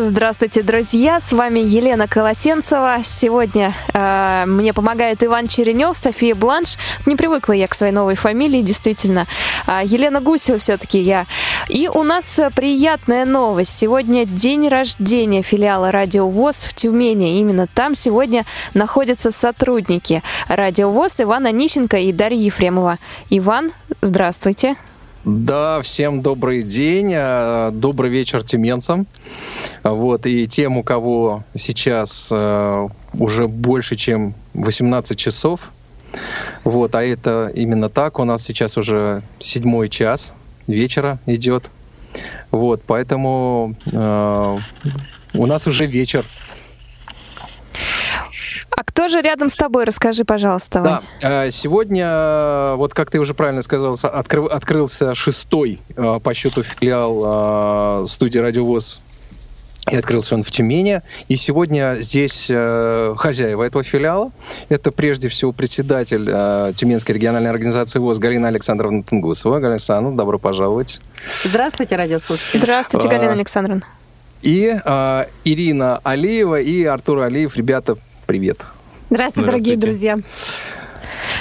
Здравствуйте, друзья! С вами Елена Колосенцева. Сегодня э, мне помогает Иван Черенев, София Бланш. Не привыкла я к своей новой фамилии, действительно. Э, Елена Гусева все-таки я. И у нас приятная новость. Сегодня день рождения филиала Радио ВОЗ в Тюмени. Именно там сегодня находятся сотрудники Радио ВОЗ Иван Онищенко и Дарья Ефремова. Иван, здравствуйте. Да, всем добрый день, э, добрый вечер тюменцам. Вот, и тем, у кого сейчас э, уже больше, чем 18 часов, вот, а это именно так, у нас сейчас уже седьмой час вечера идет, вот, поэтому э, у нас уже вечер. А кто же рядом с тобой? Расскажи, пожалуйста. Вань. Да, сегодня, вот как ты уже правильно сказал, откры, открылся шестой по счету филиал студии «Радиовоз» И открылся он в Тюмени. И сегодня здесь э, хозяева этого филиала. Это прежде всего председатель э, Тюменской региональной организации ВОЗ Галина Александровна Тунгусова. Галина Александровна, добро пожаловать. Здравствуйте, радиослушатели. Здравствуйте, Галина Александровна. И э, Ирина Алиева и Артур Алиев. Ребята, привет. Здравствуйте, дорогие друзья.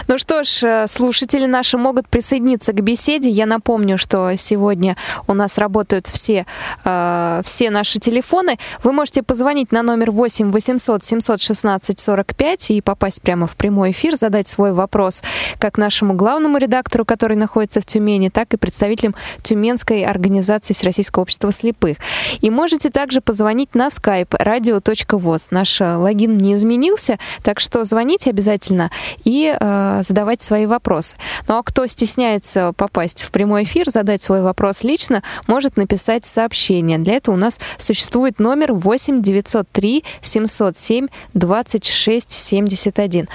Ну что ж, э, слушатели наши могут присоединиться к беседе. Я напомню, что сегодня у нас работают все, э, все наши телефоны. Вы можете позвонить на номер 8 800 716 45 и попасть прямо в прямой эфир, задать свой вопрос как нашему главному редактору, который находится в Тюмени, так и представителям Тюменской организации Всероссийского общества слепых. И можете также позвонить на skype radio.voz. Наш э, логин не изменился, так что звоните обязательно и э, задавать свои вопросы. Ну а кто стесняется попасть в прямой эфир, задать свой вопрос лично, может написать сообщение. Для этого у нас существует номер 8 903 707 26 71.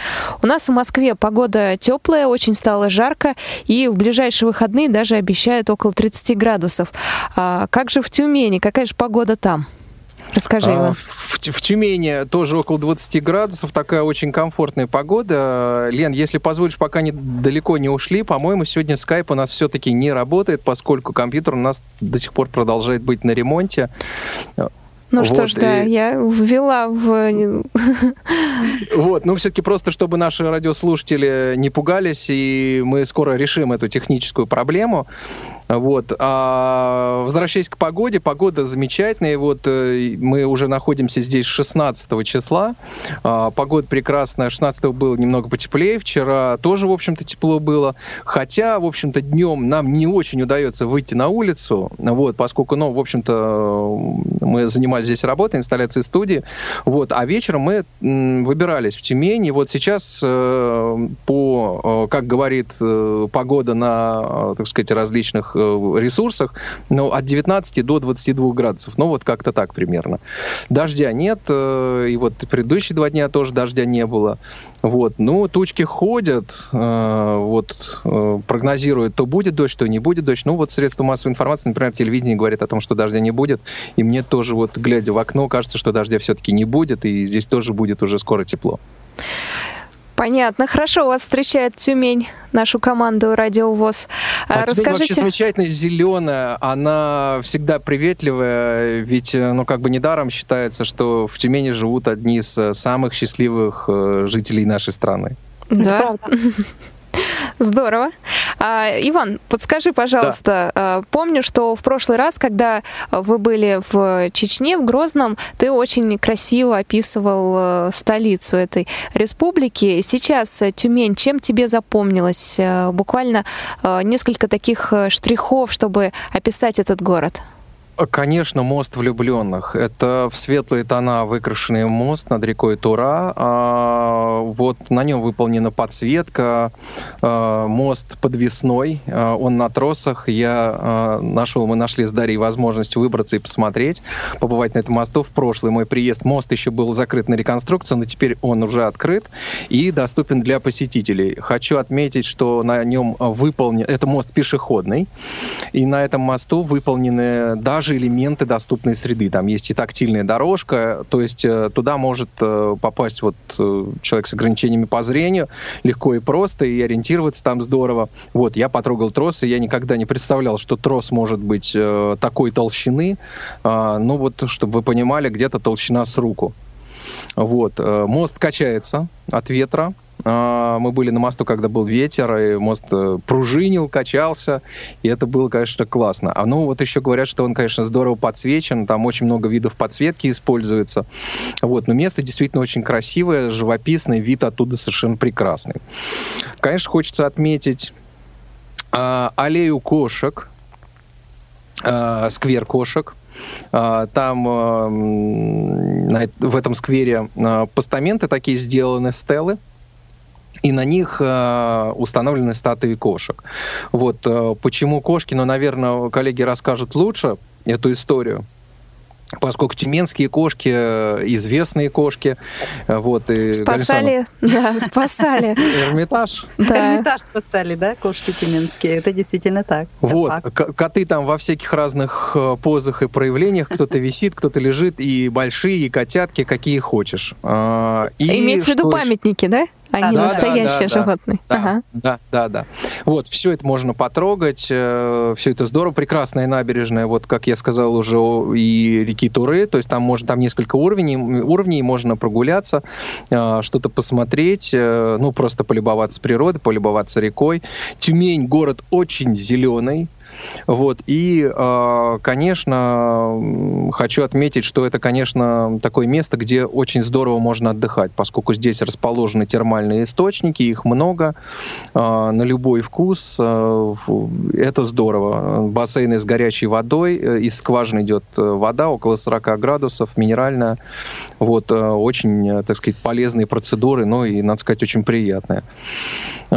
У нас в Москве погода теплая, очень стало жарко, и в ближайшие выходные даже обещают около 30 градусов. А как же в Тюмени? Какая же погода там? Расскажи, а, Иван. В, в Тюмени тоже около 20 градусов, такая очень комфортная погода. Лен, если позволишь, пока не, далеко не ушли, по-моему, сегодня скайп у нас все-таки не работает, поскольку компьютер у нас до сих пор продолжает быть на ремонте. Ну вот, что ж, да, я ввела в... Вот, ну все-таки просто, чтобы наши радиослушатели не пугались, и мы скоро решим эту техническую проблему. Вот. А возвращаясь к погоде, погода замечательная. Вот э, мы уже находимся здесь 16 числа. А, погода прекрасная. 16 было немного потеплее. Вчера тоже, в общем-то, тепло было. Хотя, в общем-то, днем нам не очень удается выйти на улицу, вот, поскольку, ну, в общем-то, мы занимались здесь работой, инсталляцией студии. Вот. А вечером мы выбирались в Тюмень. И вот сейчас э, по, э, как говорит погода на, так сказать, различных ресурсах, ну, от 19 до 22 градусов. Ну, вот как-то так примерно. Дождя нет, э, и вот предыдущие два дня тоже дождя не было. Вот, ну, тучки ходят, э, вот, прогнозируют, то будет дождь, то не будет дождь. Ну, вот средства массовой информации, например, телевидение говорит о том, что дождя не будет, и мне тоже, вот, глядя в окно, кажется, что дождя все-таки не будет, и здесь тоже будет уже скоро тепло. Понятно. Хорошо, у вас встречает Тюмень, нашу команду Радио ВОЗ. А, Расскажите... вообще замечательная, зеленая, она всегда приветливая, ведь, э, ну, как бы недаром считается, что в Тюмени живут одни из э, самых счастливых э, жителей нашей страны. Да. Здорово. А, Иван, подскажи, пожалуйста, да. А, помню, что в прошлый раз, когда вы были в Чечне, в Грозном, ты очень красиво описывал э, столицу этой республики. Сейчас э, Тюмень, чем тебе запомнилось? Э, буквально несколько таких штрихов, чтобы описать этот город. Конечно, мост влюбленных. Это в светлые тона выкрашенный мост над рекой Тура. А, вот на нем выполнена подсветка. А, мост подвесной. А, он на тросах. Я нашел, мы нашли с Дарьей возможность выбраться и посмотреть, побывать на этом мосту. В прошлый мой приезд мост еще был закрыт на реконструкцию, но теперь он уже открыт и доступен для посетителей. Хочу отметить, что на нем выполнен... Это мост пешеходный. И на этом мосту выполнены даже даже элементы доступной среды. Там есть и тактильная дорожка, то есть э, туда может э, попасть вот э, человек с ограничениями по зрению легко и просто, и ориентироваться там здорово. Вот, я потрогал трос, и я никогда не представлял, что трос может быть такой толщины. А, ну вот, чтобы вы понимали, где-то толщина с руку. Вот, мост качается от ветра, мы были на мосту, когда был ветер, и мост э, пружинил, качался, и это было, конечно, классно. А ну вот еще говорят, что он, конечно, здорово подсвечен, там очень много видов подсветки используется. Вот, но место действительно очень красивое, живописное, вид оттуда совершенно прекрасный. Конечно, хочется отметить а, аллею кошек, а, сквер кошек, а, там в этом сквере постаменты такие сделаны, стелы, и на них э, установлены статуи кошек. Вот э, почему кошки, ну, наверное, коллеги расскажут лучше эту историю поскольку тюменские кошки э, известные кошки, э, вот и спасали, да, спасали. Эрмитаж. Да. Эрмитаж спасали, да, кошки тюменские, это действительно так. Вот коты там во всяких разных э, позах и проявлениях, кто-то висит, кто-то лежит, и большие, и котятки, какие хочешь. А, и Имеется в виду памятники, да? Они да, настоящие да, да, животные. Да, ага. да, да, да. Вот, все это можно потрогать, э, все это здорово, прекрасная набережная, вот, как я сказал уже, и реки Туры, то есть там, можно, там несколько уровней, уровней, можно прогуляться, э, что-то посмотреть, э, ну, просто полюбоваться природой, полюбоваться рекой. Тюмень город очень зеленый, вот. И, а, конечно, хочу отметить, что это, конечно, такое место, где очень здорово можно отдыхать, поскольку здесь расположены термальные источники, их много, а, на любой вкус. А, это здорово. Бассейны с горячей водой, э, из скважины идет э, вода, около 40 градусов, минеральная. Вот. Э, очень, так сказать, полезные процедуры, но и, надо сказать, очень приятные.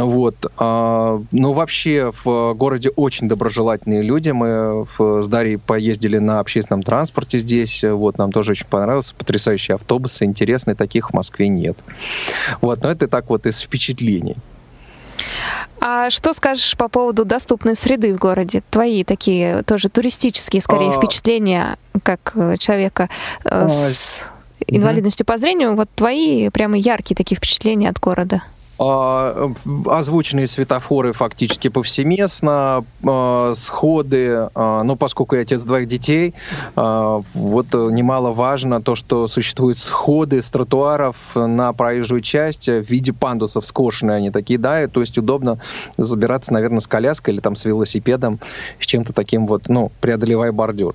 Вот. Но вообще в городе очень доброжелательно замечательные люди. Мы с Дарьей поездили на общественном транспорте здесь. Вот, нам тоже очень понравилось. Потрясающие автобусы, интересные. Таких в Москве нет. Вот, но это так вот из впечатлений. А что скажешь по поводу доступной среды в городе? Твои такие тоже туристические, скорее, а... впечатления, как э, человека э, а... с инвалидностью угу. по зрению. Вот твои прямо яркие такие впечатления от города. А, озвученные светофоры фактически повсеместно, а, сходы, а, но поскольку я отец двоих детей, вот немаловажно то, что существуют сходы с тротуаров на проезжую часть в виде пандусов, скошенные они такие, да, то есть удобно забираться, наверное, с коляской или там с велосипедом, с чем-то таким вот, ну, преодолевая бордюр.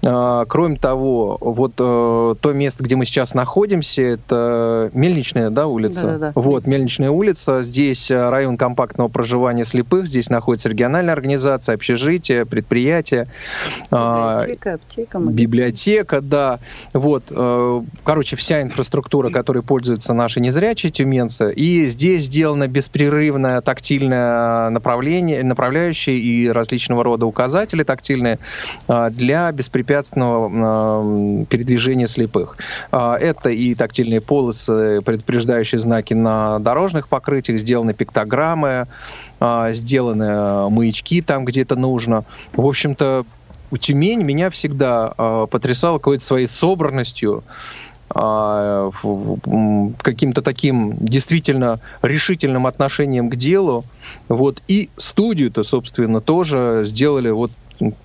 Кроме того, вот то место, где мы сейчас находимся, это Мельничная, да, улица? Да-да-да. Вот, Мельничная улица. Здесь э, район компактного проживания слепых. Здесь находится региональная организация, общежитие, предприятие. А, библиотека, аптека. Магазин. Библиотека, да. Вот. Э, короче, вся инфраструктура, которой пользуются наши незрячие тюменцы. И здесь сделано беспрерывное тактильное направление, направляющее и различного рода указатели тактильные э, для беспрепятственного передвижения слепых. Это и тактильные полосы, предупреждающие знаки на дорожных дорожных покрытиях сделаны пиктограммы, а, сделаны а, маячки там, где это нужно. В общем-то, Тюмень меня всегда э, потрясала какой-то своей собранностью, э, каким-то таким действительно решительным отношением к делу. Вот. И студию-то, собственно, тоже сделали вот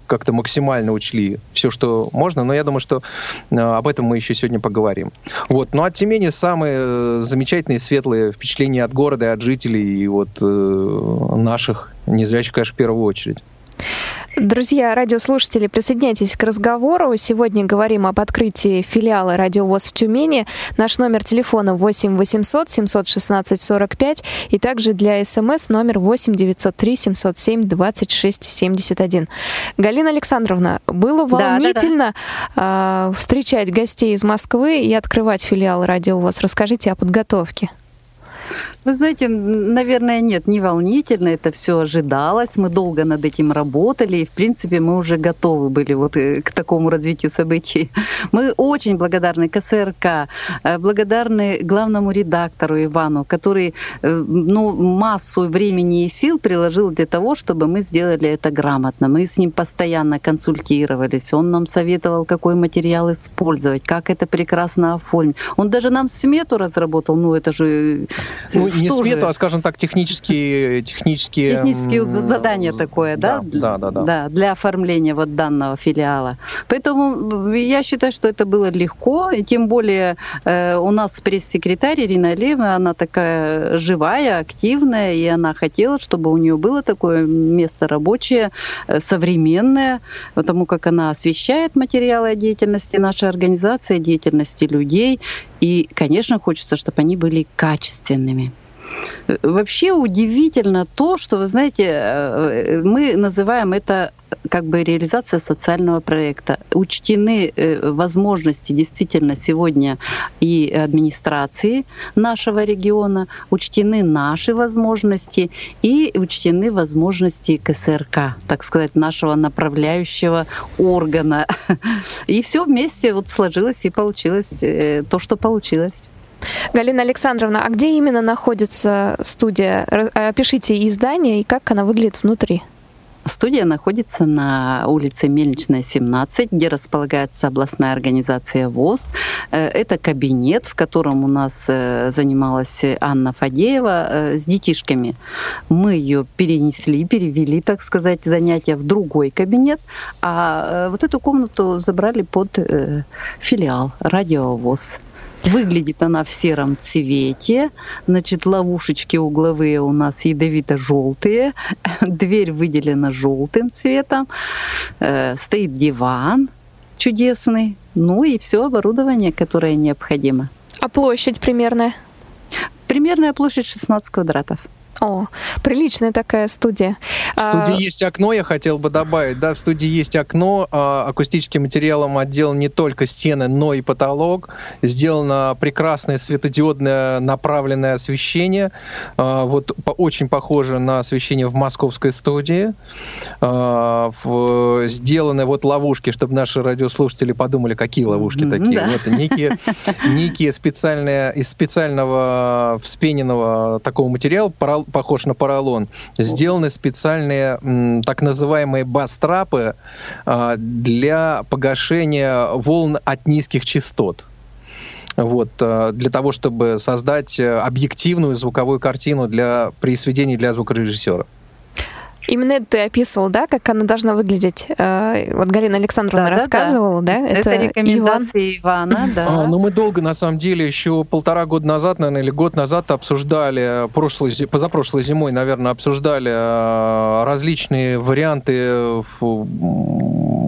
как-то максимально учли все, что можно, но я думаю, что э, об этом мы еще сегодня поговорим. Вот. А тем не менее, самые э, замечательные, светлые впечатления от города от жителей, и вот э, наших незрячих, конечно, в первую очередь. Друзья, радиослушатели, присоединяйтесь к разговору. Сегодня говорим об открытии филиала «Радио ВОЗ» в Тюмени. Наш номер телефона 8 800 716 45 и также для СМС номер 8 903 707 26 71. Галина Александровна, было волнительно да, да, да. встречать гостей из Москвы и открывать филиал «Радио ВОЗ». Расскажите о подготовке. Вы знаете, наверное, нет, не волнительно, это все ожидалось, мы долго над этим работали, и, в принципе, мы уже готовы были вот э, к такому развитию событий. Мы очень благодарны КСРК, э, благодарны главному редактору Ивану, который э, ну, массу времени и сил приложил для того, чтобы мы сделали это грамотно. Мы с ним постоянно консультировались, он нам советовал, какой материал использовать, как это прекрасно оформить. Он даже нам смету разработал, ну это же ну, не смету, же? а, скажем так, технические... Технические, технические задания такое, да? Да, да, да, да. для оформления вот данного филиала. Поэтому я считаю, что это было легко, и тем более э, у нас пресс-секретарь Ирина Лева, она такая живая, активная, и она хотела, чтобы у нее было такое место рабочее, э, современное, потому как она освещает материалы о деятельности нашей организации, деятельности людей, и, конечно, хочется, чтобы они были качественными. Вообще удивительно то, что, вы знаете, э, мы называем это как бы реализация социального проекта. Учтены э, возможности действительно сегодня и администрации нашего региона, учтены наши возможности и учтены возможности КСРК, так сказать, нашего направляющего органа. И все вместе вот сложилось и получилось э, то, что получилось. Галина Александровна, а где именно находится студия? Опишите издание и как она выглядит внутри. Студия находится на улице Мельничная, 17, где располагается областная организация ВОЗ. Э, это кабинет, в котором у нас э, занималась Анна Фадеева э, с детишками. Мы ее перенесли, перевели, так сказать, занятия в другой кабинет, а вот эту комнату забрали под филиал радио ВОЗ. Выглядит она в сером цвете. Значит, ловушечки угловые у нас ядовито-желтые. Дверь выделена желтым цветом. Э, стоит диван чудесный. Ну и все оборудование, которое необходимо. А площадь примерная? Примерная площадь 16 квадратов. О, приличная такая студия. В студии а... есть окно, я хотел бы добавить. Да, в студии есть окно. А, акустическим материалом отделан не только стены, но и потолок. Сделано прекрасное светодиодное направленное освещение. А, вот по, очень похоже на освещение в московской студии. А, в, сделаны вот ловушки, чтобы наши радиослушатели подумали, какие ловушки mm-hmm, такие. Да. Вот некие, некие специальные из специального вспененного такого материала похож на поролон, сделаны специальные так называемые бастрапы а, для погашения волн от низких частот вот, а, для того, чтобы создать э, объективную звуковую картину для, при сведении для звукорежиссера. Именно это ты описывал, да, как она должна выглядеть? Э, вот Галина Александровна да, рассказывала, да? да? Это, это рекомендации Иван. Ивана, да. А, ну, мы долго, на самом деле, еще полтора года назад, наверное, или год назад обсуждали, прошлой, позапрошлой зимой, наверное, обсуждали э, различные варианты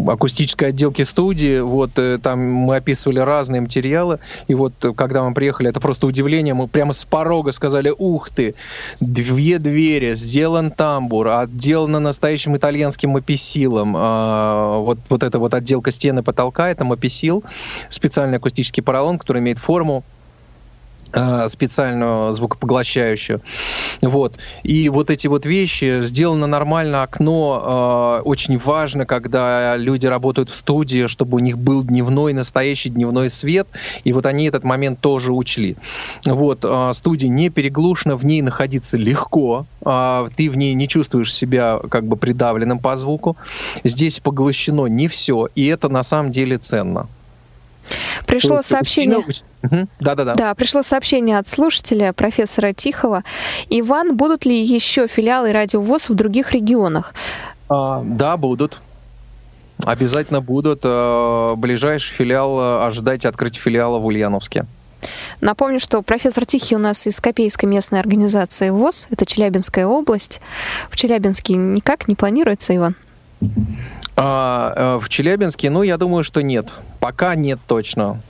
акустической отделки студии. Вот э, там мы описывали разные материалы. И вот когда мы приехали, это просто удивление. Мы прямо с порога сказали, ух ты, две двери, сделан тамбур, отделано настоящим итальянским маписилом. А, вот, вот эта вот отделка стены потолка, это маписил, специальный акустический поролон, который имеет форму специальную звукопоглощающую. Вот. И вот эти вот вещи, сделано нормально окно, э, очень важно, когда люди работают в студии, чтобы у них был дневной, настоящий дневной свет, и вот они этот момент тоже учли. Вот. Э, студия не переглушена, в ней находиться легко, ты в ней не чувствуешь себя как бы придавленным по звуку. Здесь поглощено не все, и это на самом деле ценно. Пришло есть, сообщение. Да, да, да. Да, пришло сообщение от слушателя профессора Тихова. Иван, будут ли еще филиалы радиовоз в других регионах? А, да, будут. Обязательно будут. А, ближайший филиал, а, ожидайте открытия филиала в Ульяновске. Напомню, что профессор Тихий у нас из Копейской местной организации ВОЗ, это Челябинская область. В Челябинске никак не планируется, Иван? А, э, в Челябинске, ну, я думаю, что нет. Пока нет точно.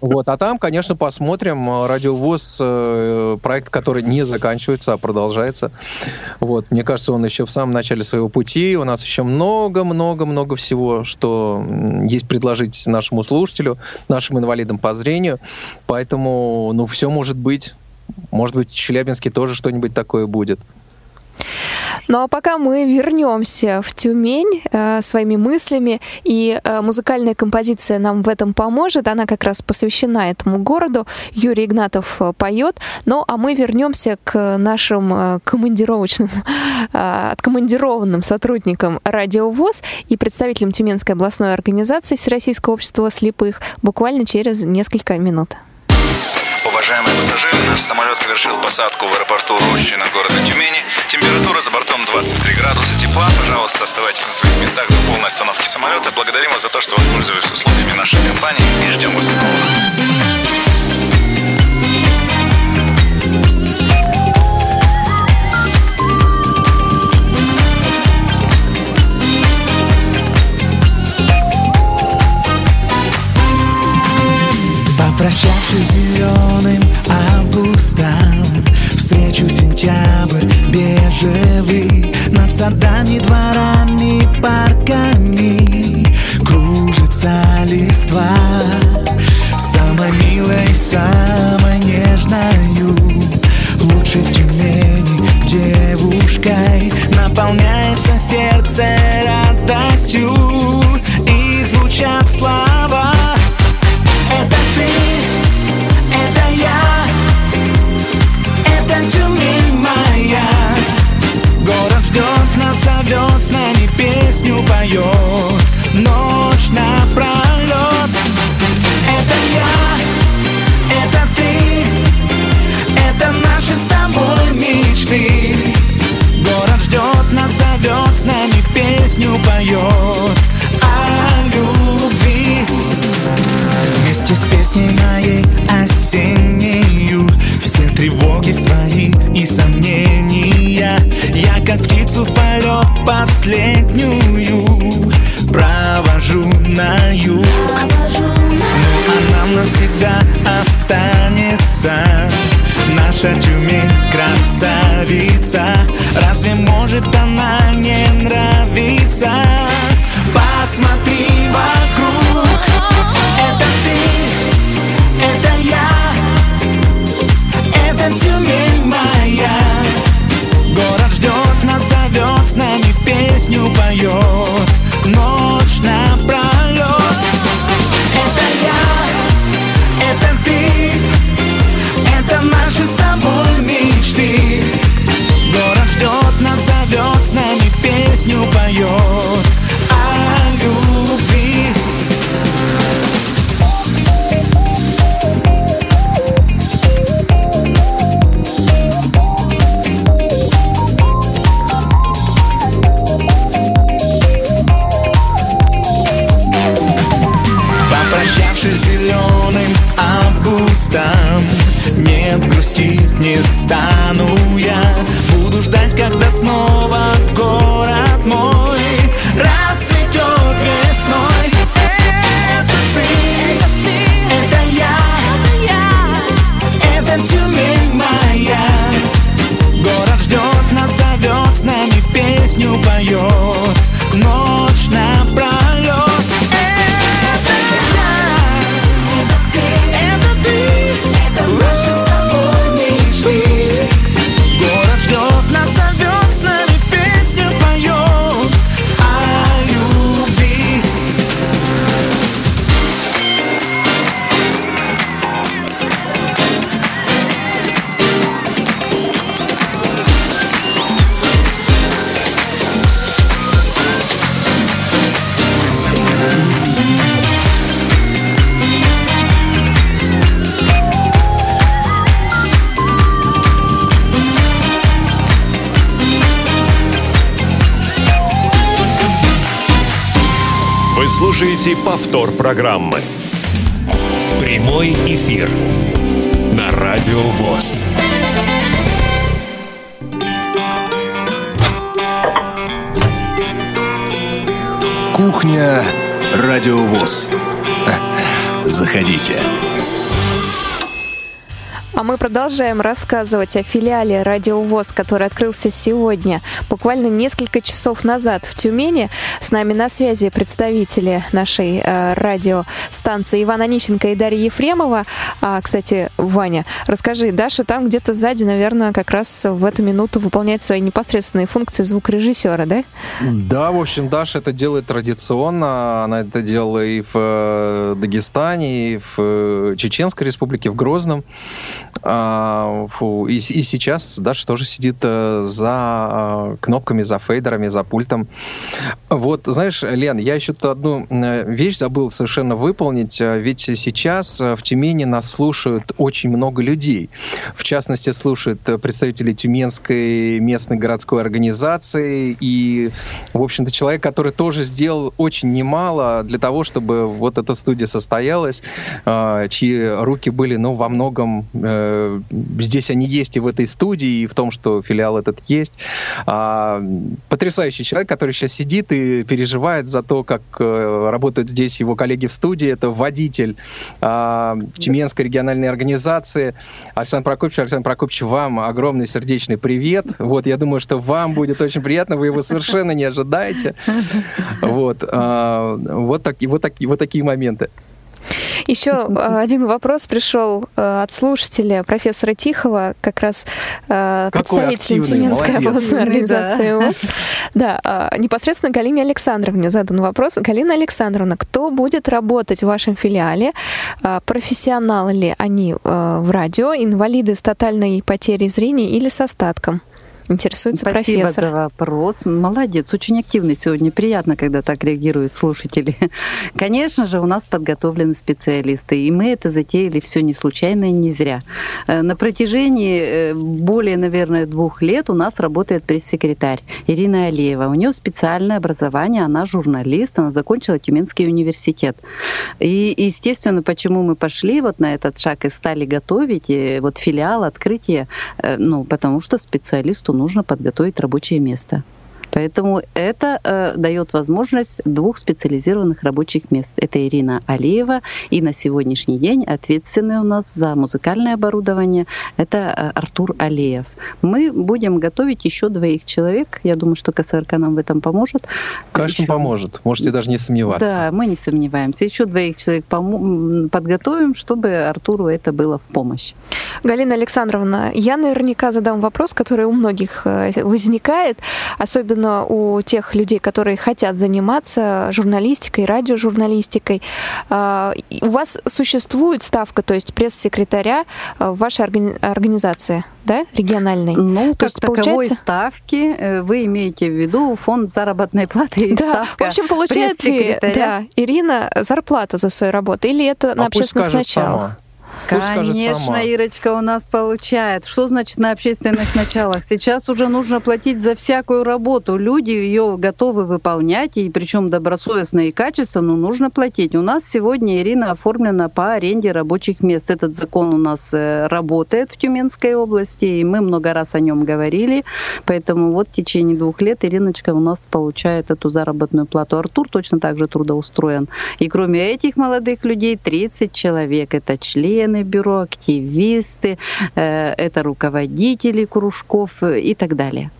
Вот, а там, конечно, посмотрим. Радиовоз э, проект, который не заканчивается, а продолжается. Вот, мне кажется, он еще в самом начале своего пути. У нас еще много-много-много всего, что есть предложить нашему слушателю, нашим инвалидам по зрению. Поэтому, ну, все может быть Может быть, в Челябинске тоже что-нибудь такое будет. Ну а пока мы вернемся в Тюмень э, своими мыслями, и э, музыкальная композиция нам в этом поможет. Она как раз посвящена этому городу. Юрий Игнатов э, поет. Ну а мы вернемся к нашим э, командировочным, э, откомандированным сотрудникам Радио ВОЗ и представителям Тюменской областной организации Всероссийского общества слепых буквально через несколько минут. Уважаемые пассажиры, наш самолет совершил посадку в аэропорту Рощино города Тюмени. Температура за бортом 23 градуса тепла. Пожалуйста, оставайтесь на своих местах до полной остановки самолета. Благодарим вас за то, что воспользовались условиями нашей компании и ждем вас снова. Попрощавшись с зеленым августом. Встречу сентябрь бежевый. Над садами, дворами, парками Кружится листва. Самой милой, самой нежною. Лучше в Тюмени девушкой Наполняется сердце радостью повтор программы. Прямой эфир на Радио ВОЗ. Кухня Радио ВОЗ. Заходите. А мы продолжаем рассказывать о филиале «Радио ВОЗ», который открылся сегодня, буквально несколько часов назад в Тюмени. С нами на связи представители нашей э, радиостанции Ивана Нищенко и Дарья Ефремова. А, кстати, Ваня, расскажи, Даша там где-то сзади, наверное, как раз в эту минуту выполняет свои непосредственные функции звукорежиссера, да? Да, в общем, Даша это делает традиционно. Она это делала и в э, Дагестане, и в э, Чеченской республике, в Грозном. А, и, и сейчас Даша тоже сидит э, за кнопками, за фейдерами, за пультом. Вот, знаешь, Лен, я еще тут одну вещь забыл совершенно выполнить. Ведь сейчас в Тюмени нас слушают очень много людей. В частности, слушают представители Тюменской местной городской организации и, в общем-то, человек, который тоже сделал очень немало для того, чтобы вот эта студия состоялась, чьи руки были, ну, во многом э, здесь они есть и в этой студии, и в том, что филиал этот есть. А, потрясающий человек, который сейчас сидит и переживает за то, как э, работают здесь его коллеги в студии. Это водитель а, Тюменской региональной организации. Александр Прокопьевич, Александр Прокопьевич, вам огромный сердечный привет. Вот, я думаю, что вам будет очень приятно, вы его совершенно не ожидаете. Вот, а, вот, так, вот, так, вот такие моменты. Еще э, один вопрос пришел э, от слушателя профессора Тихова, как раз э, представитель Тюменской областной организации ВОЗ. Да, непосредственно Галине Александровне задан вопрос. Галина Александровна, кто будет работать в вашем филиале? Профессионалы ли они в радио, инвалиды с тотальной потерей зрения или с остатком? Интересуется Спасибо профессор. за вопрос. Молодец, очень активный сегодня. Приятно, когда так реагируют слушатели. Конечно же, у нас подготовлены специалисты, и мы это затеяли все не случайно и не зря. Э, на протяжении э, более, наверное, двух лет у нас работает пресс-секретарь Ирина Алиева. У нее специальное образование, она журналист, она закончила Тюменский университет. И, естественно, почему мы пошли вот на этот шаг и стали готовить и вот филиал, открытие, э, ну, потому что специалисту нужно подготовить рабочее место. Поэтому это э, дает возможность двух специализированных рабочих мест. Это Ирина Алиева и на сегодняшний день ответственный у нас за музыкальное оборудование это э, Артур Алиев. Мы будем готовить еще двоих человек. Я думаю, что КСРК нам в этом поможет. Конечно, еще... поможет. Можете даже не сомневаться. Да, мы не сомневаемся. Еще двоих человек пом... подготовим, чтобы Артуру это было в помощь. Галина Александровна, я наверняка задам вопрос, который у многих э, возникает, особенно особенно у тех людей, которые хотят заниматься журналистикой, радиожурналистикой. А, у вас существует ставка, то есть пресс-секретаря в вашей организации, да, региональной? Ну, то как есть, таковой получается... ставки э, вы имеете в виду фонд заработной платы и да, ставка в общем, получает ли да, Ирина зарплату за свою работу или это а на общественных началах? Конечно, сама. Ирочка у нас получает. Что значит на общественных началах? Сейчас уже нужно платить за всякую работу. Люди ее готовы выполнять, и причем добросовестно и качественно, но нужно платить. У нас сегодня Ирина оформлена по аренде рабочих мест. Этот закон у нас э, работает в Тюменской области, и мы много раз о нем говорили. Поэтому вот в течение двух лет Ириночка у нас получает эту заработную плату. Артур точно так же трудоустроен. И кроме этих молодых людей 30 человек. Это члены члены бюро, активисты, э, это руководители кружков э, и так далее.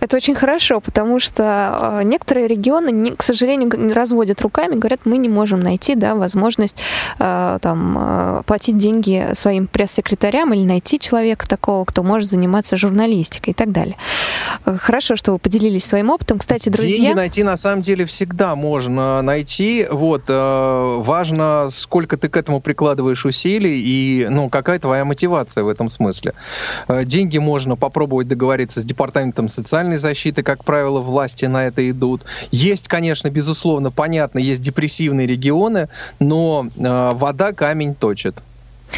Это очень хорошо, потому что э, некоторые регионы, к сожалению, разводят руками, говорят, мы не можем найти да, возможность э, там, э, платить деньги своим пресс-секретарям или найти человека такого, кто может заниматься журналистикой и так далее. Хорошо, что вы поделились своим опытом. Кстати, друзья... Деньги найти на самом деле всегда можно найти. Вот, важно, сколько ты к этому прикладываешь усилий и ну, какая твоя мотивация в этом смысле. Деньги можно попробовать договориться с департаментом социальной социальной защиты, как правило, власти на это идут. Есть, конечно, безусловно, понятно, есть депрессивные регионы, но э, вода камень точит.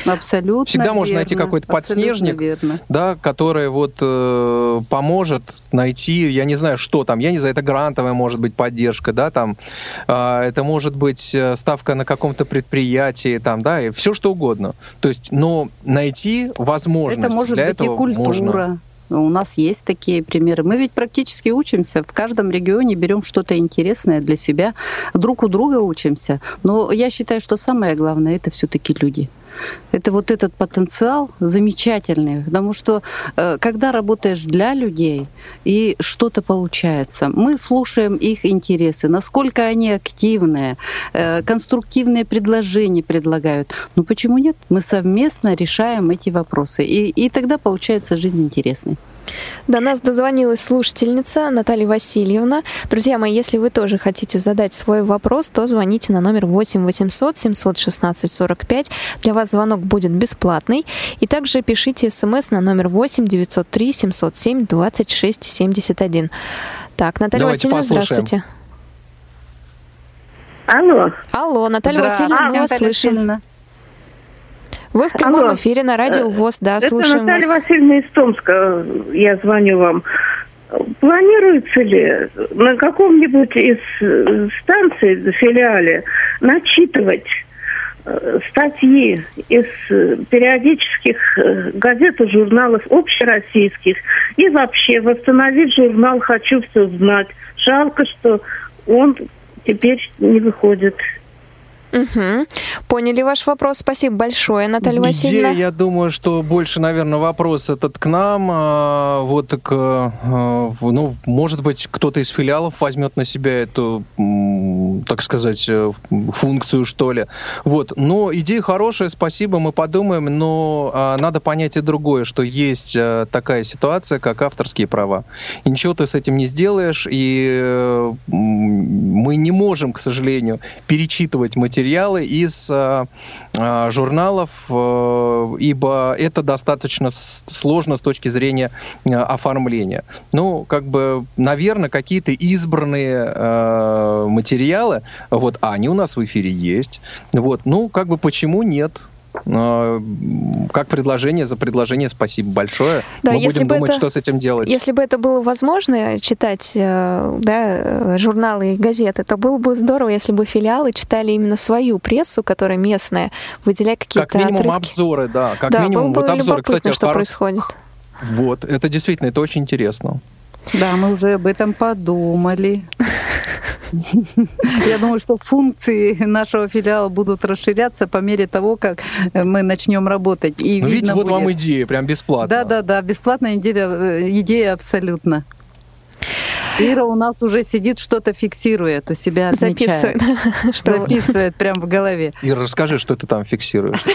Абсолютно. Всегда верно, можно найти какой-то подснежник, верно. да, который вот э, поможет найти, я не знаю, что там, я не знаю, это грантовая может быть поддержка, да, там, э, это может быть э, ставка на каком-то предприятии, там, да, и все что угодно. То есть, но найти возможность это может для быть этого и культура. можно. У нас есть такие примеры. Мы ведь практически учимся. В каждом регионе берем что-то интересное для себя. Друг у друга учимся. Но я считаю, что самое главное это все-таки люди. Это вот этот потенциал замечательный, потому что э, когда работаешь для людей и что-то получается, мы слушаем их интересы, насколько они активные, э, конструктивные предложения предлагают. Ну почему нет? Мы совместно решаем эти вопросы, и, и тогда получается жизнь интересной. До нас дозвонилась слушательница Наталья Васильевна. Друзья мои, если вы тоже хотите задать свой вопрос, то звоните на номер 8 800 716 45. Для вас звонок будет бесплатный. И также пишите смс на номер 8 903 707 26 71. Так, Наталья Давайте Васильевна, послушаем. здравствуйте. Алло, Алло, Наталья Васильевна, мы вас слышим. Вы в прямом Алло. эфире на радио ВОЗ, да, это слушаем Наталья вас. Васильевна из Томска. Я звоню вам. Планируется ли на каком-нибудь из э, станций, филиале, начитывать э, статьи из э, периодических э, газет и журналов общероссийских и вообще восстановить журнал «Хочу все знать». Жалко, что он теперь не выходит. Мгм. Поняли ваш вопрос. Спасибо большое, Наталья Васильевна. Идея, я думаю, что больше, наверное, вопрос этот к нам. а, Вот к, а, ну, может быть, кто-то из филиалов возьмет на себя эту, так сказать, э, функцию, что ли. Вот. Но идея хорошая, спасибо, мы подумаем, но а, надо понять и другое, что есть а, такая ситуация, как авторские права. И ничего ты с этим не сделаешь, и м, мы не можем, к сожалению, перечитывать материалы из а, а, журналов, э, ибо это достаточно сложно с точки зрения э, оформления. Ну, как бы, наверное, какие-то избранные э, материалы, вот, а они у нас в эфире есть. Вот, ну, как бы, почему нет? Э, Как предложение за предложение, спасибо большое. Да, Мы если будем бы думать, это- что с этим делать. Если бы это было возможно, читать э, да, э, журналы и газеты, то было бы здорово, если бы филиалы читали именно свою прессу, которая местная, выделяя какие-то Как минимум отрывки. обзоры, да. Как да, минимум было бы вот обзоры, кстати, что хор- происходит. Вот, это действительно, это очень интересно. Да, мы уже об этом подумали. Я думаю, что функции нашего филиала будут расширяться по мере того, как мы начнем работать. И Ну, видите, видно вот вам будет. идея, прям бесплатно. Да, да, да, бесплатная идея, э, идея абсолютно. Ира у нас уже сидит, что-то фиксирует у себя, отмечает. Записывает. что Записывает прямо в голове. Ира, расскажи, что ты там фиксируешь.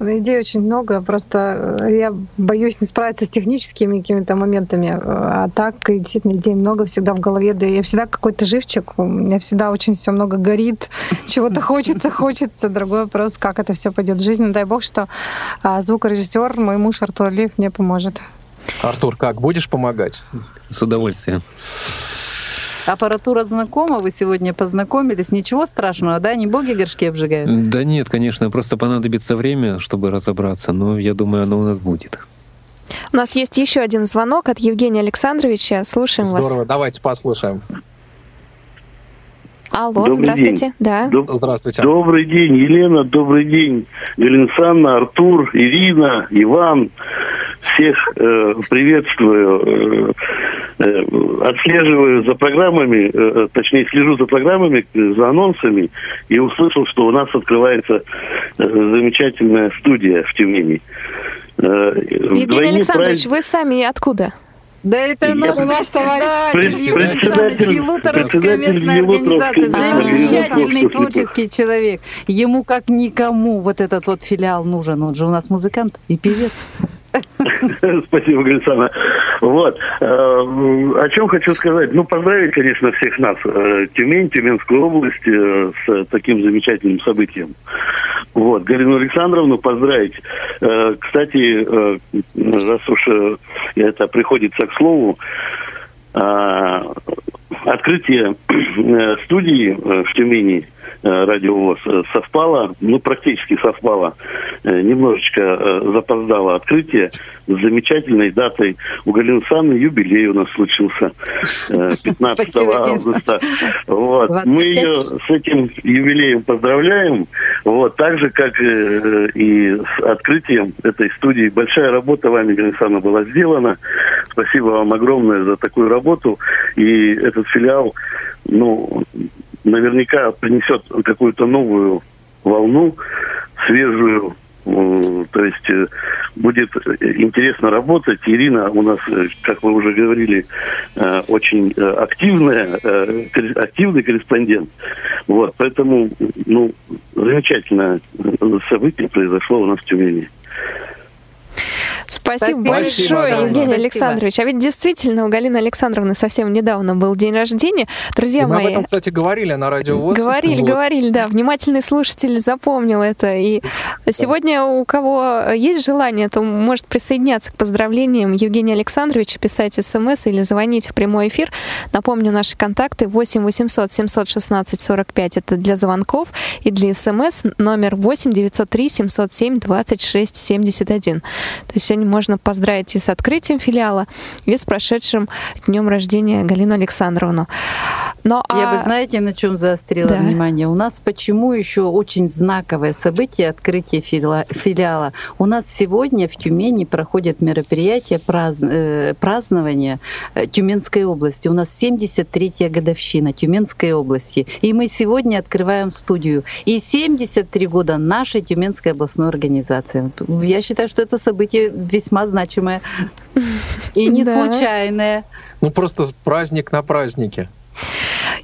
Идей очень много, просто э, я боюсь не справиться с техническими какими-то моментами. Э, А так, и действительно, идей много всегда в голове. Да я всегда какой-то живчик, у меня всегда очень все много горит, чего-то хочется, хочется. Другой вопрос, как это все пойдет в жизнь. Ну, дай бог, что а, звукорежиссер, мой муж Артур Алиев мне поможет. Артур, как, будешь помогать? С удовольствием. Аппаратура знакома, вы сегодня познакомились. Ничего страшного, да? Не боги горшки обжигают? Да нет, конечно, просто понадобится время, чтобы разобраться, но я думаю, оно у нас будет. У нас есть еще один звонок от Евгения Александровича. Слушаем Здорово, вас. давайте послушаем. Алло, Добрый здравствуйте. Да. Доб- Здравствуйте. Добрый день, Елена, добрый день, Галинсанна, Артур, Ирина, Иван. Всех э, приветствую. Э, э, отслеживаю за программами, э, точнее, слежу за программами, э, за анонсами, и услышал, что у нас открывается э, замечательная студия в Тюмени. Э, Евгений Александрович, праздник- вы сами откуда? Да это Я- наш, наш товарищ председатель- Елуторовской организация. местной Замечательный организации творческий человек. Ему как никому вот этот вот филиал нужен. Он же у нас музыкант и певец. Спасибо, Галисана. Вот. э, О чем хочу сказать. Ну, поздравить, конечно, всех нас. э, Тюмень, Тюменскую область э, с таким замечательным событием. Вот. Галину Александровну поздравить. Кстати, раз уж это приходится к слову, открытие студии в Тюмени радиовоз э, совпало, ну практически совпало, э, немножечко э, запоздало открытие с замечательной датой. У Галины Санны юбилей у нас случился э, 15 Спасибо, Галина августа. Вот. 25. Мы ее с этим юбилеем поздравляем. Вот. Так же, как э, и с открытием этой студии. Большая работа вами, Галина Александровна, была сделана. Спасибо вам огромное за такую работу. И этот филиал, ну, наверняка принесет какую-то новую волну свежую, То есть э, будет интересно работать. Ирина у нас, э, как вы уже говорили, э, очень активная, активный корреспондент. Вот, поэтому, ну, замечательное событие произошло у нас в Тюмени. Спасибо, Спасибо. большое, Галина. Евгений. Александрович. А ведь действительно у Галины Александровны совсем недавно был день рождения. Друзья И мы об мои, этом, кстати, говорили на радио ВОЗ. Говорили, Вот. говорили, да. Внимательный слушатель запомнил это. И сегодня у кого есть желание, то может присоединяться к поздравлениям Евгения Александровича, писать смс или звонить в прямой эфир. Напомню, наши контакты 8 800 716 45 это для звонков и для смс номер 8 903 707 26 71. То есть сегодня можно поздравить и с открытием филиала, и с прошедшим днем рождения Галину Александровну. Но, Я а- бы, знаете, на чем заострила Да. внимание? У нас почему еще очень знаковое событие открытия фила- филиала? У нас сегодня в Тюмени проходит мероприятие празн- э, празднования э, Тюменской области. У нас 73-я годовщина Тюменской области. И мы сегодня открываем студию. И 73 года нашей Тюменской областной организации. Я считаю, что это событие весьма значимое и не случайное. Ну, просто праздник на празднике.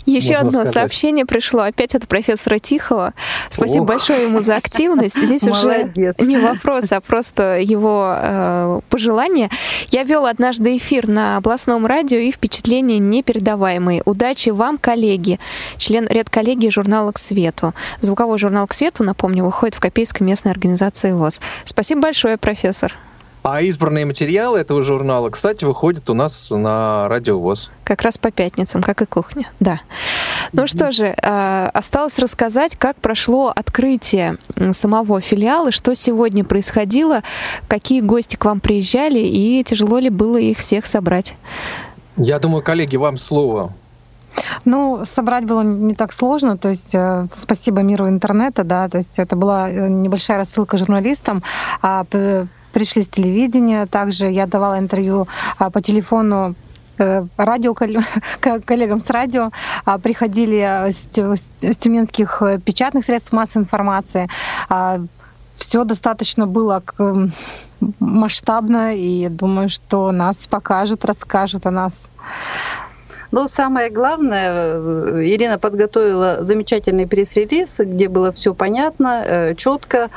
Еще можно одно сказать. сообщение пришло опять от профессора Тихого. Спасибо Ох. большое ему за активность. Здесь Молодец. уже не вопрос, а просто его э, пожелание. Я вел однажды эфир на областном радио и впечатления непередаваемые. Удачи вам, коллеги. Член редколлегии журнала «К свету». Звуковой журнал «К свету», напомню, выходит в Копейской местной организации ВОЗ. Спасибо большое, профессор. А избранные материалы этого журнала, кстати, выходят у нас на радио ВОЗ. Как раз по пятницам, как и кухня. Да. Ну что же, э, осталось рассказать, как прошло открытие самого филиала, что сегодня происходило, какие гости к вам приезжали и тяжело ли было их всех собрать. Я думаю, коллеги, вам слово. Ну, собрать было не так сложно, то есть э, спасибо миру интернета, да, то есть это была э, небольшая рассылка журналистам, а, п- пришли с телевидения, также я давала интервью а, по телефону э, радио кол- ко- коллегам с радио а, приходили э, с тю- с тюменских э, печатных средств массовой информации. Все достаточно было масштабно, и думаю, что нас покажут, расскажут о нас. Но самое главное, э, Ирина подготовила замечательный пресс-релиз, где было все понятно, четко,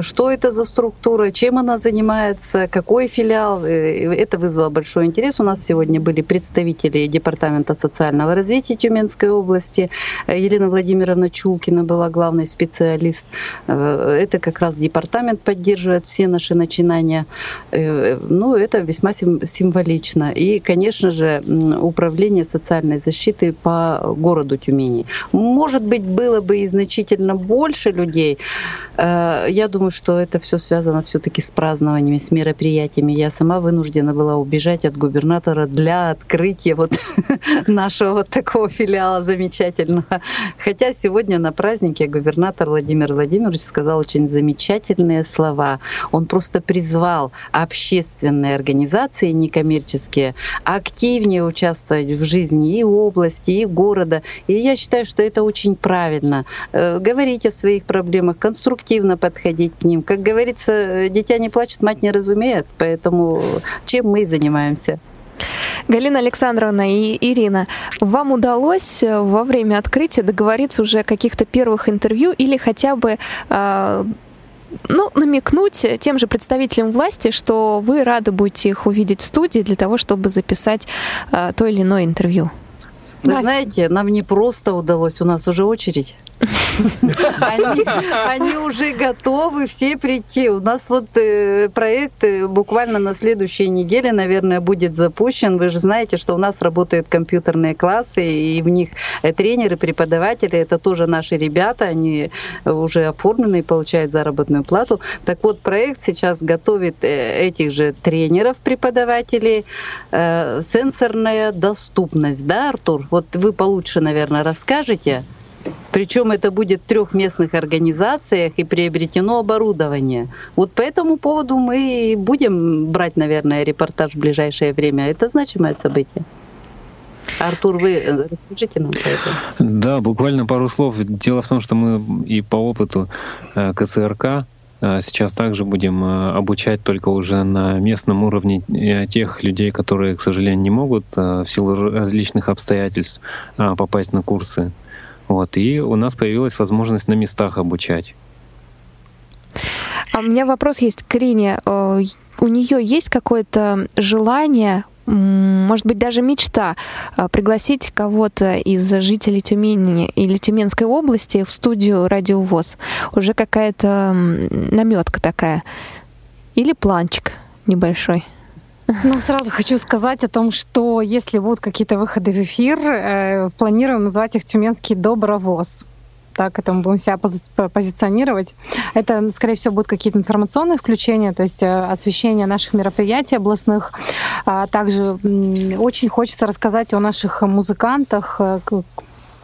что это за структура, чем она занимается, какой филиал. Э, Это вызвало большой интерес. У нас сегодня были представители Департамента социального развития Тюменской области. Э, Елена Владимировна Чулкина была главный специалист. Э, Это как раз департамент поддерживает все наши начинания. Э, Ну, это весьма сим- символично. И, конечно же, управление социальной защиты по городу Тюмени. Может быть, было бы и значительно больше людей. Э, Я думаю, что это все связано все-таки с празднованиями, с мероприятиями. Я сама вынуждена была убежать от губернатора для открытия вот нашего вот такого филиала замечательного. Хотя сегодня на празднике губернатор Владимир Владимирович сказал очень замечательные слова. Он просто призвал общественные организации некоммерческие активнее участвовать в жизни и области, и города. И я считаю, что это очень правильно. Э, Говорить о своих проблемах, конструктивно подходить к ним. Как говорится, э, дитя не плачет, мать не разумеет. Поэтому чем мы занимаемся. Галина Александровна и Ирина, вам удалось э, во время открытия договориться уже о каких-то первых интервью или хотя бы э, ну, намекнуть тем же представителям власти, что вы рады будете их увидеть в студии для того, чтобы записать э, то или иное интервью? Вы Настя. знаете, нам не просто удалось, у нас уже очередь. Они, они уже готовы все прийти. У нас вот э, проект э, буквально на следующей неделе, наверное, будет запущен. Вы же знаете, что у нас работают компьютерные классы, и в них э, тренеры, преподаватели, это тоже наши ребята, они уже оформлены и получают заработную плату. Так вот, проект сейчас готовит э, этих же тренеров, преподавателей, э, сенсорная доступность, да, Артур? Вот вы получше, наверное, расскажете. Причем это будет в трех местных организациях и приобретено оборудование. Вот по этому поводу мы будем брать, наверное, репортаж в ближайшее время. Это значимое событие. Артур, вы э, расскажите нам про это. Да, буквально пару слов. Дело в том, что мы и по опыту э, КСРК э, сейчас также будем обучать только уже на местном уровне тех людей, которые, к сожалению, не могут в силу различных обстоятельств попасть на курсы. Вот. И у нас появилась возможность на местах обучать. А у меня вопрос есть к Ирине. У нее есть какое-то желание может быть, даже мечта а, пригласить кого-то из жителей Тюмени или Тюменской области в студию «Радиовоз». Уже какая-то наметка такая. Или планчик небольшой. Ну, сразу хочу сказать о том, что если будут какие-то выходы в эфир, э, планируем назвать их «Тюменский добровоз» так это мы будем себя пози- позиционировать. Это, скорее всего, будут какие-то информационные включения, то есть э, освещение наших мероприятий областных. А также очень хочется рассказать о наших музыкантах, э,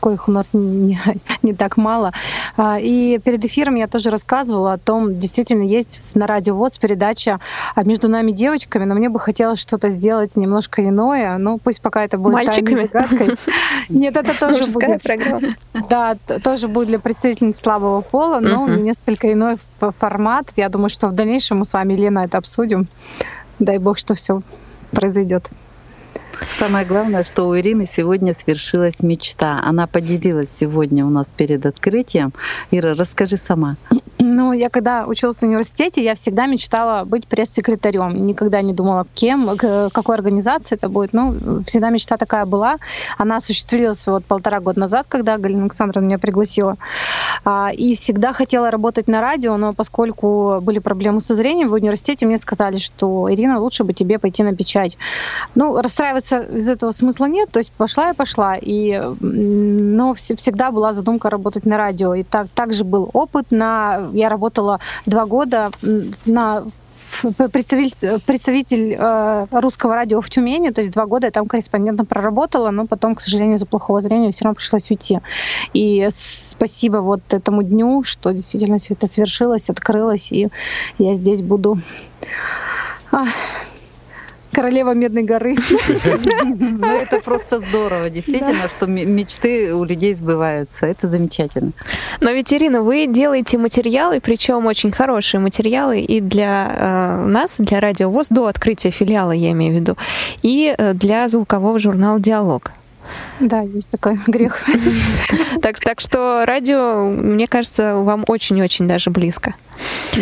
коих у нас не, не так мало. А, и перед эфиром я тоже рассказывала о том, действительно есть на радио ВОЗ передача «Между нами девочками», но мне бы хотелось что-то сделать немножко иное. Ну, пусть пока это будет Мальчиками? загадкой. Нет, это тоже будет... программа. Да, тоже будет для представительниц слабого пола, но несколько иной формат. Я думаю, что в дальнейшем мы с вами, Лена, это обсудим. Дай бог, что все произойдет. Самое главное, что у Ирины сегодня свершилась мечта. Она поделилась сегодня у нас перед открытием. Ира, расскажи сама. Ну, я когда училась в университете, я всегда мечтала быть пресс-секретарем. Никогда не думала, кем, какой организации это будет. Ну, всегда мечта такая была. Она осуществилась вот полтора года назад, когда Галина Александровна меня пригласила. А, и всегда хотела работать на радио, но поскольку были проблемы со зрением в университете, мне сказали, что Ирина, лучше бы тебе пойти на печать. Ну, расстраиваться из этого смысла нет, то есть пошла и пошла. И, но всегда была задумка работать на радио. И так, также был опыт на... Я работала два года на представитель, представитель э, русского радио в Тюмени, то есть два года я там корреспондентом проработала, но потом, к сожалению, из-за плохого зрения все равно пришлось уйти. И спасибо вот этому дню, что действительно все это свершилось, открылось, и я здесь буду королева Медной горы. Ну, это просто здорово, действительно, что мечты у людей сбываются. Это замечательно. Но ведь, Ирина, вы делаете материалы, причем очень хорошие материалы и для э, нас, для Радио ВОЗ, до открытия филиала, я имею в виду, и э, для звукового журнала «Диалог». Да, есть такой грех. Так, так что радио, мне кажется, вам очень-очень даже близко.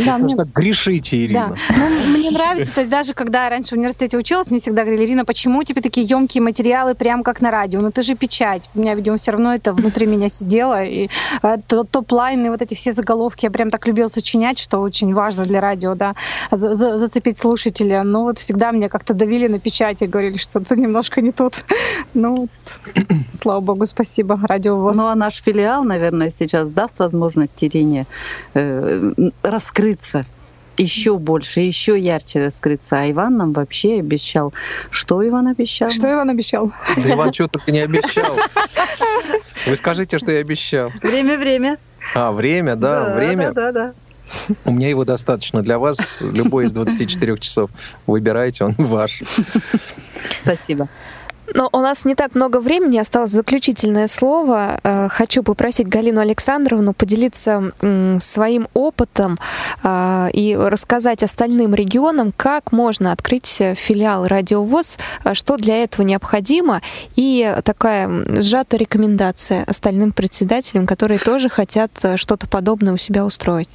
Да, мне... так грешите, Ирина. Да. Ну, мне нравится, то есть даже когда я раньше в университете училась, мне всегда говорили, Ирина, почему у тебя такие емкие материалы, прям как на радио? Ну ты же печать. У меня, видимо, все равно это внутри меня сидело. И э, топ-лайны, вот эти все заголовки, я прям так любила сочинять, что очень важно для радио, да, за -за зацепить слушателя. Но вот всегда мне как-то давили на печать и говорили, что ты немножко не тут. Ну, слава богу, спасибо, радио ВОЗ. Ну, а наш филиал, наверное, сейчас даст возможность Ирине э, раскрыться еще больше, еще ярче раскрыться. А Иван нам вообще обещал. Что Иван обещал? Что Иван обещал? Да Иван что только не обещал. Вы скажите, что я обещал. Время, время. А, время, да, да время. Да, да, да. У меня его достаточно для вас. Любой из 24 часов выбирайте, он ваш. Спасибо. Но у нас не так много времени, осталось заключительное слово. Э, хочу попросить Галину Александровну поделиться своим опытом э, и рассказать остальным регионам, как можно открыть филиал Радиовоз, э, что для этого необходимо, и такая сжатая рекомендация остальным председателям, которые тоже хотят что-то подобное у себя устроить.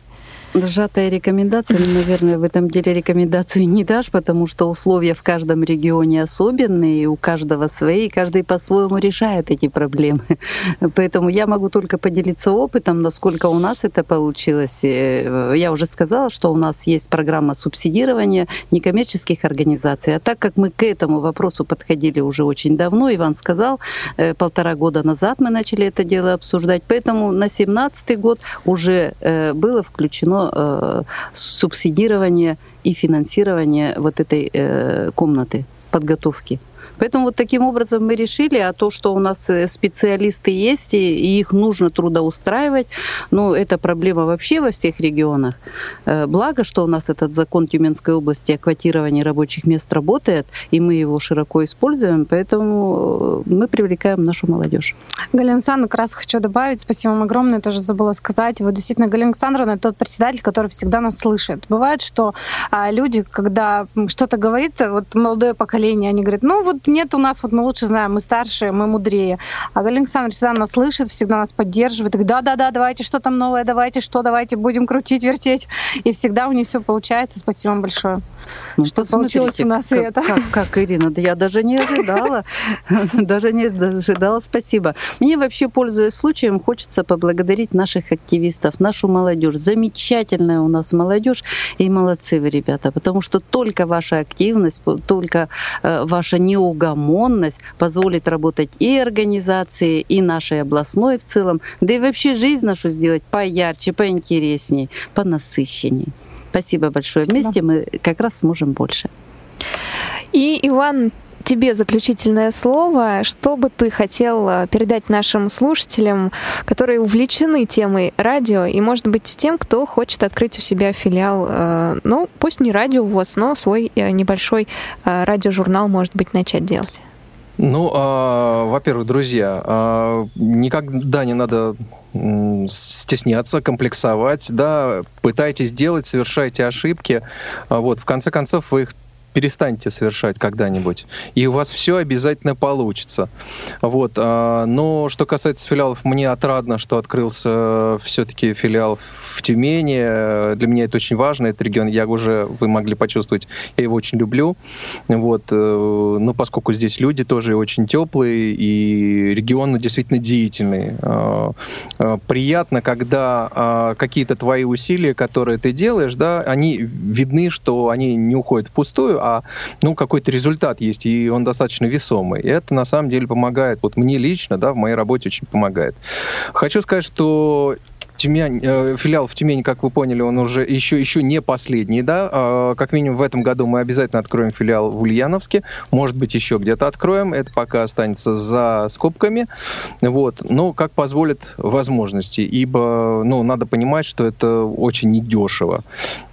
Сжатая рекомендация, ну, наверное, в этом деле рекомендацию не дашь, потому что условия в каждом регионе особенные, у каждого свои, и каждый по-своему решает эти проблемы. Поэтому я могу только поделиться опытом, насколько у нас это получилось. Э, я уже сказала, что у нас есть программа субсидирования некоммерческих организаций. А так как мы к этому вопросу подходили уже очень давно, Иван сказал, э, полтора года назад мы начали это дело обсуждать, поэтому на 2017 год уже э, было включено э, субсидирование и финансирование вот этой э, комнаты подготовки. Поэтому вот таким образом мы решили, а то, что у нас э, специалисты есть, и их нужно трудоустраивать, ну, это проблема вообще во всех регионах. Э, благо, что у нас этот закон Тюменской области о квотировании рабочих мест работает, и мы его широко используем, поэтому э, мы привлекаем нашу молодежь. Галина Александровна, как раз хочу добавить, спасибо вам огромное, тоже забыла сказать. Вот действительно, Галина Александровна тот председатель, который всегда нас слышит. Бывает, что а, люди, когда что-то говорится, вот молодое поколение, они говорят, ну вот нет у нас, вот мы лучше знаем, мы старше, мы мудрее. А Галина Александровна всегда нас слышит, всегда нас поддерживает. Да-да-да, давайте что там новое, давайте что, давайте будем крутить, вертеть. И всегда у нее все получается. Спасибо вам большое. Ну, что получилось у нас как, и это. Как, как, Ирина, да я даже не ожидала. Даже не ожидала, спасибо. Мне вообще, пользуясь случаем, хочется поблагодарить наших активистов, нашу молодежь. Замечательная у нас молодежь, и молодцы вы, ребята, потому что только ваша активность, только э, ваша неугомонность позволит работать и организации, и нашей областной в целом, да и вообще жизнь нашу сделать поярче, поинтереснее, понасыщеннее. Спасибо большое. Спасибо. Вместе мы как раз сможем больше. И, Иван, тебе заключительное слово. Что бы ты хотел э, передать нашим слушателям, которые увлечены темой радио, и, может быть, тем, кто хочет открыть у себя филиал, э, ну, пусть не радио ВОЗ, но свой э, небольшой радиожурнал, может быть, начать делать? Ну, а, во-первых, друзья, а, никогда не надо стесняться, комплексовать, да, пытайтесь делать, совершайте ошибки, А вот, в конце концов, вы их перестаньте совершать когда-нибудь, и у вас все обязательно получится. Вот. а, Но что касается филиалов, мне отрадно, что открылся все-таки филиал в Тюмени. Э, Для меня это очень важно. Этот регион, я уже, вы могли почувствовать, я его очень люблю. Вот. э, Но поскольку здесь люди тоже очень теплые, и регион действительно деятельный. А, Приятно, когда а, какие-то твои усилия, которые ты делаешь, да, они видны, что они не уходят впустую, а ну, какой-то результат есть, и он достаточно весомый. И это на самом деле помогает. Вот мне лично, да, в моей работе очень помогает. Хочу сказать, что Тюмень, э, филиал в Тюмени, как вы поняли, он уже еще, еще не последний, да. А, Как минимум в этом году мы обязательно откроем филиал в Ульяновске. Может быть, еще где-то откроем. Это пока останется за скобками. Вот. Но как позволят возможности. Ибо, ну, надо понимать, что это очень недешево.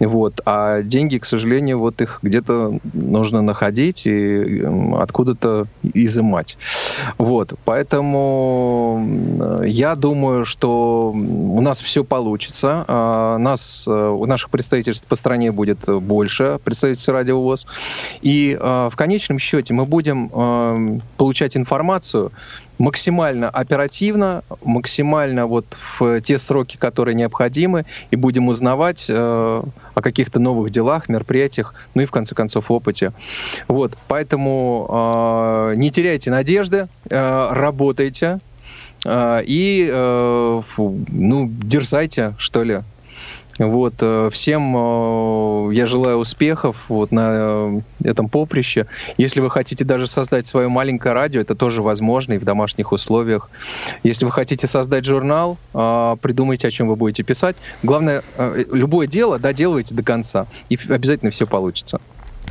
Вот. А деньги, к сожалению, вот их где-то нужно находить и откуда-то изымать. Вот. Поэтому я думаю, что у нас все получится. А, Нас, э, у наших представительств по стране будет больше, представительств Радио ВОЗ. И э, в конечном счете мы будем э, получать информацию максимально оперативно, максимально вот в те сроки, которые необходимы, и будем узнавать э, о каких-то новых делах, мероприятиях, ну и в конце концов опыте. Вот, поэтому э, не теряйте надежды, э, работайте, э, и, э, ну, дерзайте, что ли. Вот, э, всем э, я желаю успехов вот на этом поприще. Если вы хотите даже создать свое маленькое радио, это тоже возможно и в домашних условиях. Если вы хотите создать журнал, придумайте, о чем вы будете писать. Главное, любое дело доделывайте до конца, и обязательно все получится.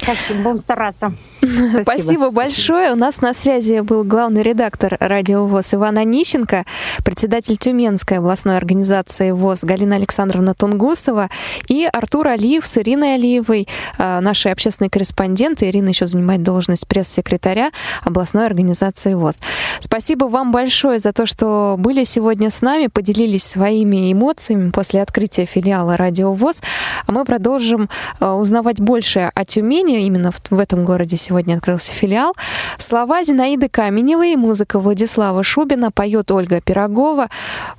Спасибо, будем стараться. Спасибо, большое. У нас на связи был главный редактор радио ВОЗ Иван Онищенко, председатель Тюменской областной организации ВОЗ Галина Александровна Тунгусова и Артур Алиев с Ириной Алиевой, э, нашей общественной корреспонденты. Ирина еще занимает должность пресс-секретаря областной организации ВОЗ. Спасибо вам большое за то, что были сегодня с нами, поделились своими эмоциями после открытия филиала радио ВОЗ. А мы продолжим э, узнавать больше о Тюмени. Именно в, в этом городе сегодня открылся филиал. Слова Зинаиды Каменевой, музыка Владислава Шубина, поет Ольга Пирогова.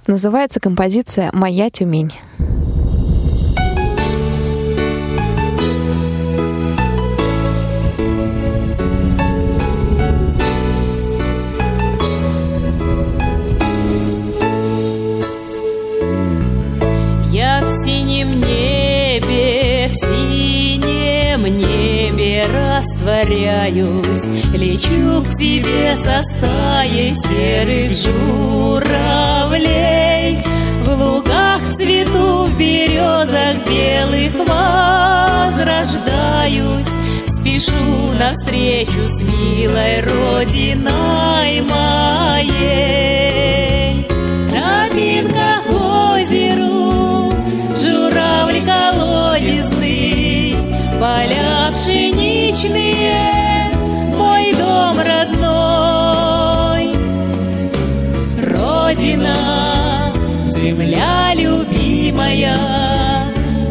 Называется композиция «Моя Тюмень». Растворяюсь, Лечу к тебе со стаей серых журавлей. В лугах цвету, в березах белых возрождаюсь, Спешу навстречу встречу с милой родиной моей. Тропинка к озеру, журавль колодезный, поля пшеничные, мой дом родной. Родина, земля любимая,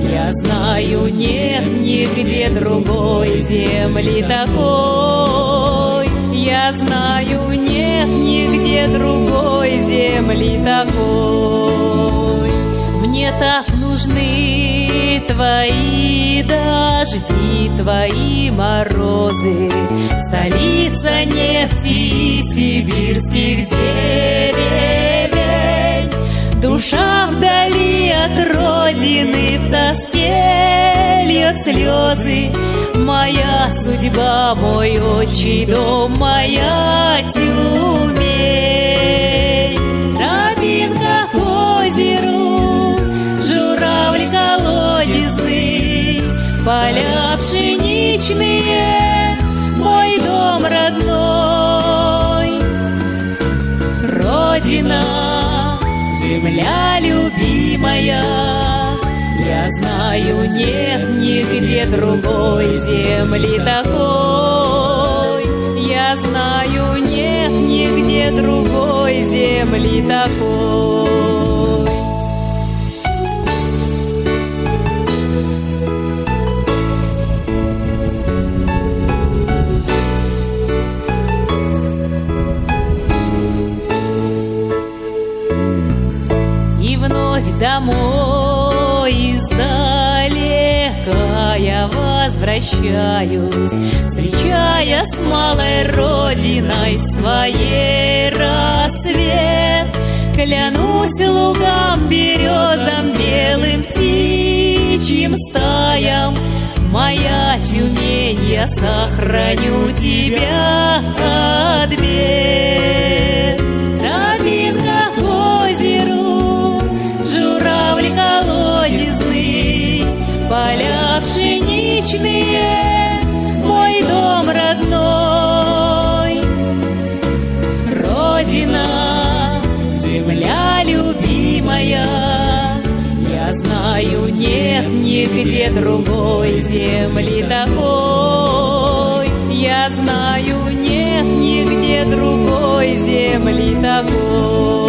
я знаю, нет нигде другой земли такой. Я знаю, нет нигде другой земли такой. Мне так нужны твои дожди, твои морозы, столица нефти сибирских деревень. Душа вдали от родины в тоске льет слезы. Моя судьба, мой отчий дом, моя Тюмень. Поля пшеничные, мой дом родной. Родина, земля любимая, я знаю, нет нигде другой земли такой. Я знаю, нет нигде другой земли такой. Возвращаюсь, встречая с малой родиной своей рассвет. Клянусь лугам, березам, белым птичьим стаям, Моя Тюмень, я сохраню тебя от бед. Тропинка к озеру, журавль колодезный, поля пшеничные, мой дом родной. Родина, земля любимая, я знаю, нет нигде другой земли такой. Я знаю, нет нигде другой земли такой.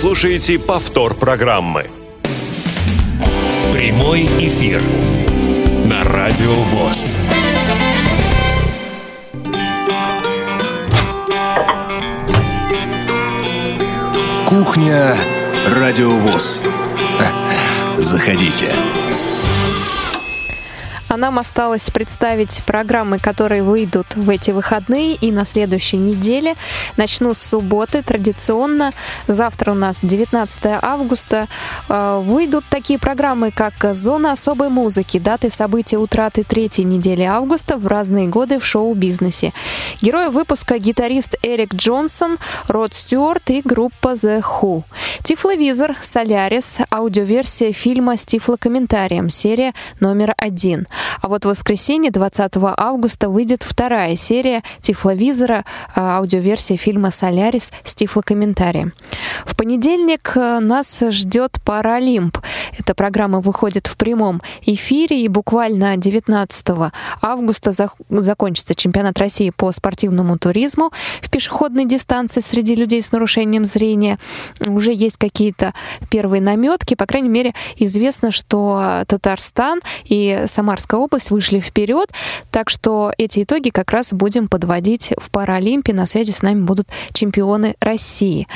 Слушаете повтор программы. Прямой эфир на Радио ВОЗ. Кухня Радиовоз. Заходите. А нам осталось представить программы, которые выйдут в эти выходные и на следующей неделе. Начну с субботы. Традиционно завтра у нас 19 августа. Э, Выйдут такие программы, как «Зона особой музыки», даты события утраты третьей недели августа в разные годы в шоу-бизнесе. Герои выпуска гитарист Эрик Джонсон, Род Стюарт и группа The Who. Тифловизор, Солярис, аудиоверсия фильма с тифлокомментарием, серия номер один. А вот в воскресенье, 20 августа, выйдет вторая серия Тифловизора, э, аудиоверсия фильма «Солярис» с тифлокомментарием. В понедельник э, нас ждет Паралимп. Эта программа выходит в прямом эфире, и буквально 19 августа зах- закончится чемпионат России по спортивному туризму в пешеходной дистанции среди людей с нарушением зрения. Уже есть какие-то первые наметки, по крайней мере, известно, что Татарстан и Самарская область вышли вперед, так что эти итоги как раз будем подводить в Паралимпе. На связи с нами будут чемпионы России.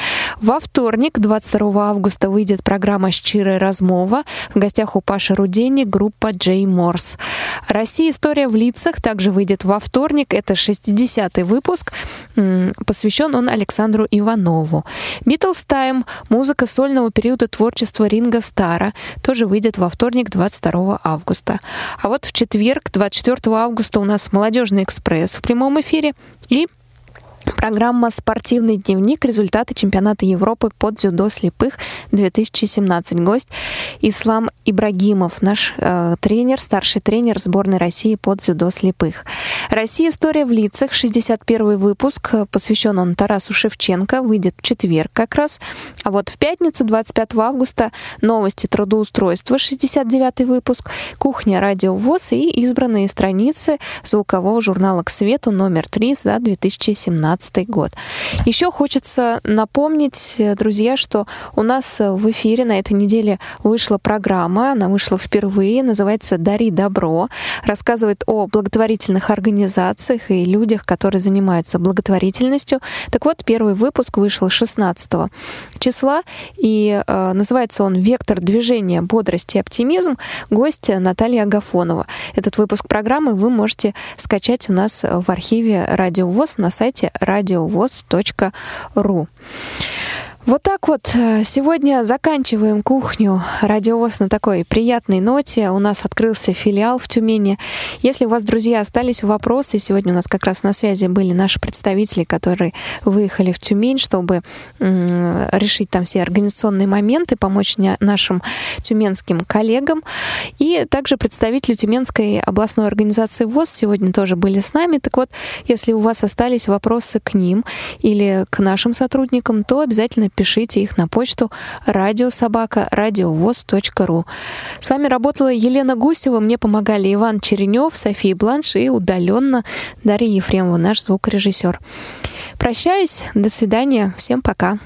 Во вторник, 22 августа, выйдет программа «Щирая размова». В гостях у Паши Рудени группа «Джей Морс». «Россия. История в лицах» также выйдет во вторник. Это 60-й выпуск. Посвящен он Александру Иванову. «Битлз Тайм» — музыка сольного периода творчества Ринга Стара. Тоже выйдет во вторник, 22 августа. А вот в четверг, 24 августа, у нас «Молодежный экспресс» в прямом эфире. И Программа «Спортивный дневник. Результаты чемпионата Европы под дзюдо слепых 2017». Гость Ислам Ибрагимов, наш э, тренер, старший тренер сборной России под дзюдо слепых. «Россия. История в лицах». 61 выпуск. Посвящен он Тарасу Шевченко. Выйдет в четверг как раз. А вот в пятницу, 25 августа, новости трудоустройства. 69 выпуск. Кухня Радио ВОЗ и избранные страницы звукового журнала «К свету» номер 3 за 2017 2017 год. Еще хочется напомнить, э, друзья, что у нас в эфире на этой неделе вышла программа, она вышла впервые, называется «Дари добро», рассказывает о благотворительных организациях и людях, которые занимаются благотворительностью. Так вот, первый выпуск вышел 16 числа, и э, называется он «Вектор движения, бодрости и оптимизм». Гость Наталья Агафонова. Этот выпуск программы вы можете скачать у нас в архиве Радио ВОЗ на сайте радиовоз.ру. Вот так вот. Э, сегодня заканчиваем кухню радиовоз на такой приятной ноте. У нас открылся филиал в Тюмени. Если у вас, друзья, остались вопросы, сегодня у нас как раз на связи были наши представители, которые выехали в Тюмень, чтобы решить там все организационные моменты, помочь нашим тюменским коллегам. И также представители Тюменской областной организации ВОЗ сегодня тоже были с нами. Так вот, если у вас остались вопросы к ним или к нашим сотрудникам, то обязательно пишите их на почту радиособака радиовоз.ру. С вами работала Елена Гусева, мне помогали Иван Черенев, София Бланш и удаленно Дарья Ефремова, наш звукорежиссер. Прощаюсь, до свидания, всем пока.